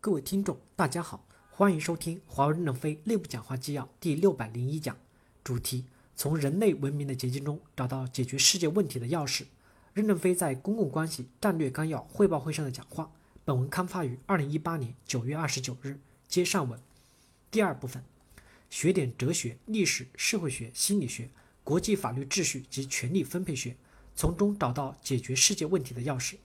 各位听众，大家好，欢迎收听华为任正非内部讲话纪要第六百零一讲，主题：从人类文明的结晶中找到解决世界问题的钥匙。任正非在公共关系战略纲要汇报会上的讲话。本文刊发于二零一八年九月二十九日。接上文，第二部分，学点哲学、历史、社会学、心理学、国际法律秩序及权力分配学，从中找到解决世界问题的钥匙。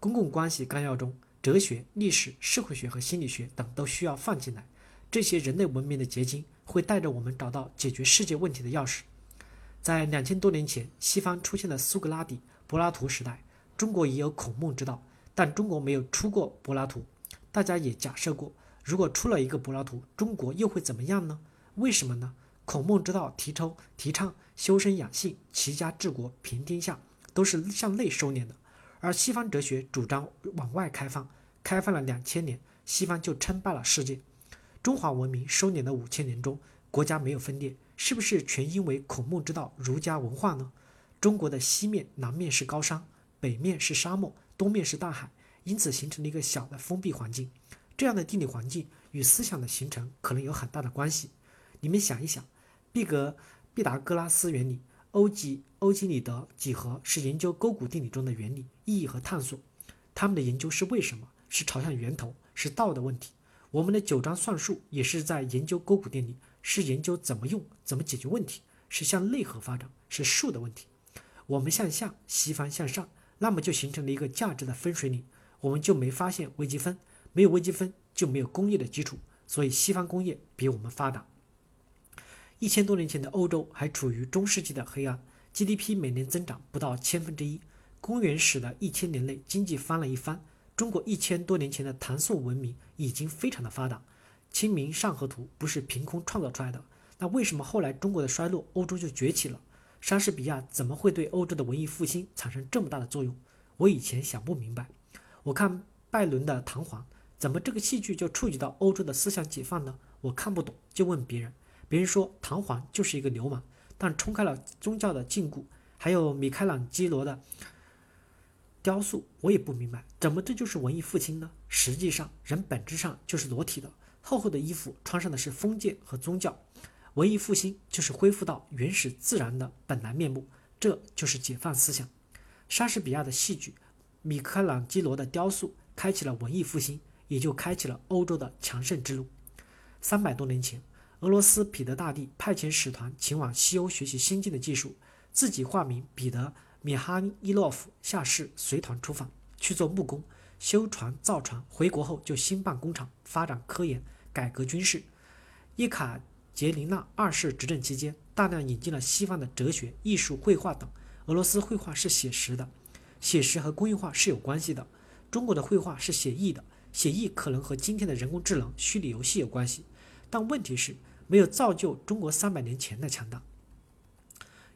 公共关系纲要中。哲学、历史、社会学和心理学等都需要放进来。这些人类文明的结晶会带着我们找到解决世界问题的钥匙。在两千多年前，西方出现了苏格拉底、柏拉图时代，中国也有孔孟之道，但中国没有出过柏拉图。大家也假设过，如果出了一个柏拉图，中国又会怎么样呢？为什么呢？孔孟之道提倡提倡修身养性、齐家治国平天下，都是向内收敛的。而西方哲学主张往外开放，开放了两千年，西方就称霸了世界。中华文明收敛的五千年中，国家没有分裂，是不是全因为孔孟之道、儒家文化呢？中国的西面、南面是高山，北面是沙漠，东面是大海，因此形成了一个小的封闭环境。这样的地理环境与思想的形成可能有很大的关系。你们想一想，毕格毕达哥拉斯原理。欧几欧几里得几何是研究勾股定理中的原理、意义和探索。他们的研究是为什么？是朝向源头，是道的问题。我们的九章算术也是在研究勾股定理，是研究怎么用、怎么解决问题，是向内核发展，是数的问题。我们向下，西方向上，那么就形成了一个价值的分水岭。我们就没发现微积分，没有微积分就没有工业的基础，所以西方工业比我们发达。一千多年前的欧洲还处于中世纪的黑暗，GDP 每年增长不到千分之一。公元史的一千年内，经济翻了一番。中国一千多年前的唐宋文明已经非常的发达，《清明上河图》不是凭空创造出来的。那为什么后来中国的衰落，欧洲就崛起了？莎士比亚怎么会对欧洲的文艺复兴产生这么大的作用？我以前想不明白。我看拜伦的《唐璜》，怎么这个戏剧就触及到欧洲的思想解放呢？我看不懂，就问别人。别人说唐璜就是一个流氓，但冲开了宗教的禁锢。还有米开朗基罗的雕塑，我也不明白，怎么这就是文艺复兴呢？实际上，人本质上就是裸体的，厚厚的衣服穿上的是封建和宗教。文艺复兴就是恢复到原始自然的本来面目，这就是解放思想。莎士比亚的戏剧，米开朗基罗的雕塑，开启了文艺复兴，也就开启了欧洲的强盛之路。三百多年前。俄罗斯彼得大帝派遣使团前往西欧学习先进的技术，自己化名彼得米哈伊洛夫下士随团出访，去做木工、修船、造船。回国后就兴办工厂，发展科研，改革军事。叶卡捷琳娜二世执政期间，大量引进了西方的哲学、艺术、绘画等。俄罗斯绘画是写实的，写实和工业化是有关系的。中国的绘画是写意的，写意可能和今天的人工智能、虚拟游戏有关系。但问题是。没有造就中国三百年前的强大。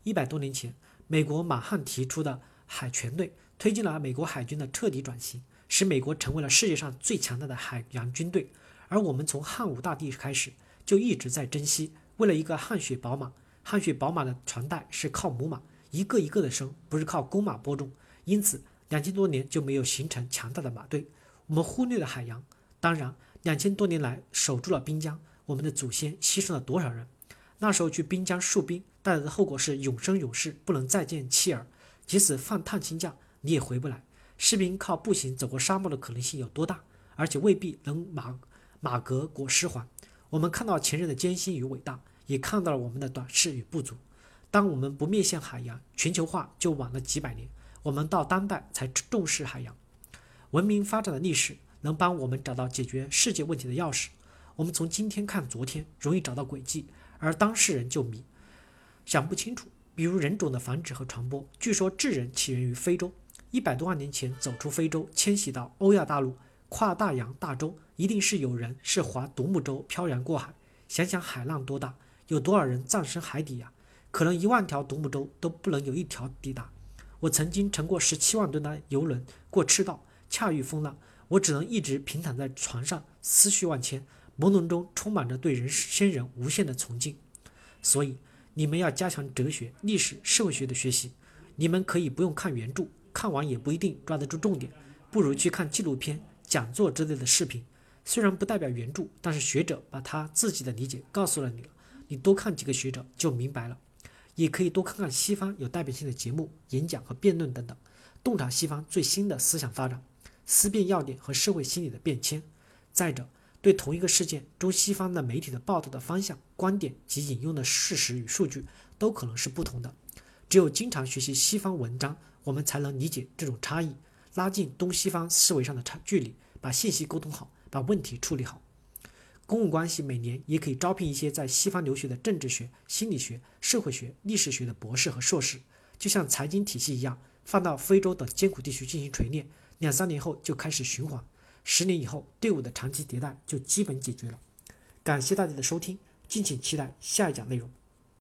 一百多年前，美国马汉提出的海权队推进了美国海军的彻底转型，使美国成为了世界上最强大的海洋军队。而我们从汉武大帝开始就一直在珍惜，为了一个汗血宝马，汗血宝马的传代是靠母马一个一个的生，不是靠公马播种。因此，两千多年就没有形成强大的马队。我们忽略了海洋，当然，两千多年来守住了滨江。我们的祖先牺牲了多少人？那时候去滨江戍兵，带来的后果是永生永世不能再见妻儿，即使放探亲假你也回不来。士兵靠步行走过沙漠的可能性有多大？而且未必能马马革裹尸还。我们看到前人的艰辛与伟大，也看到了我们的短视与不足。当我们不面向海洋，全球化就晚了几百年。我们到当代才重视海洋。文明发展的历史能帮我们找到解决世界问题的钥匙。我们从今天看昨天，容易找到轨迹，而当事人就迷，想不清楚。比如人种的繁殖和传播，据说智人起源于非洲，一百多万年前走出非洲，迁徙到欧亚大陆，跨大洋大洲，一定是有人是划独木舟漂洋过海。想想海浪多大，有多少人葬身海底呀？可能一万条独木舟都不能有一条抵达。我曾经乘过十七万吨的游轮过赤道，恰遇风浪，我只能一直平躺在船上，思绪万千。朦胧中充满着对人生人无限的崇敬，所以你们要加强哲学、历史、社会学的学习。你们可以不用看原著，看完也不一定抓得住重点，不如去看纪录片、讲座之类的视频。虽然不代表原著，但是学者把他自己的理解告诉了你了，你多看几个学者就明白了。也可以多看看西方有代表性的节目、演讲和辩论等等，洞察西方最新的思想发展、思辨要点和社会心理的变迁。再者，对同一个事件，中西方的媒体的报道的方向、观点及引用的事实与数据都可能是不同的。只有经常学习西方文章，我们才能理解这种差异，拉近东西方思维上的差距离，把信息沟通好，把问题处理好。公共关系每年也可以招聘一些在西方留学的政治学、心理学、社会学、历史学的博士和硕士，就像财经体系一样，放到非洲等艰苦地区进行锤炼，两三年后就开始循环，十年以后队伍的长期迭代就基本解决了。感谢大家的收听，敬请期待下一讲内容。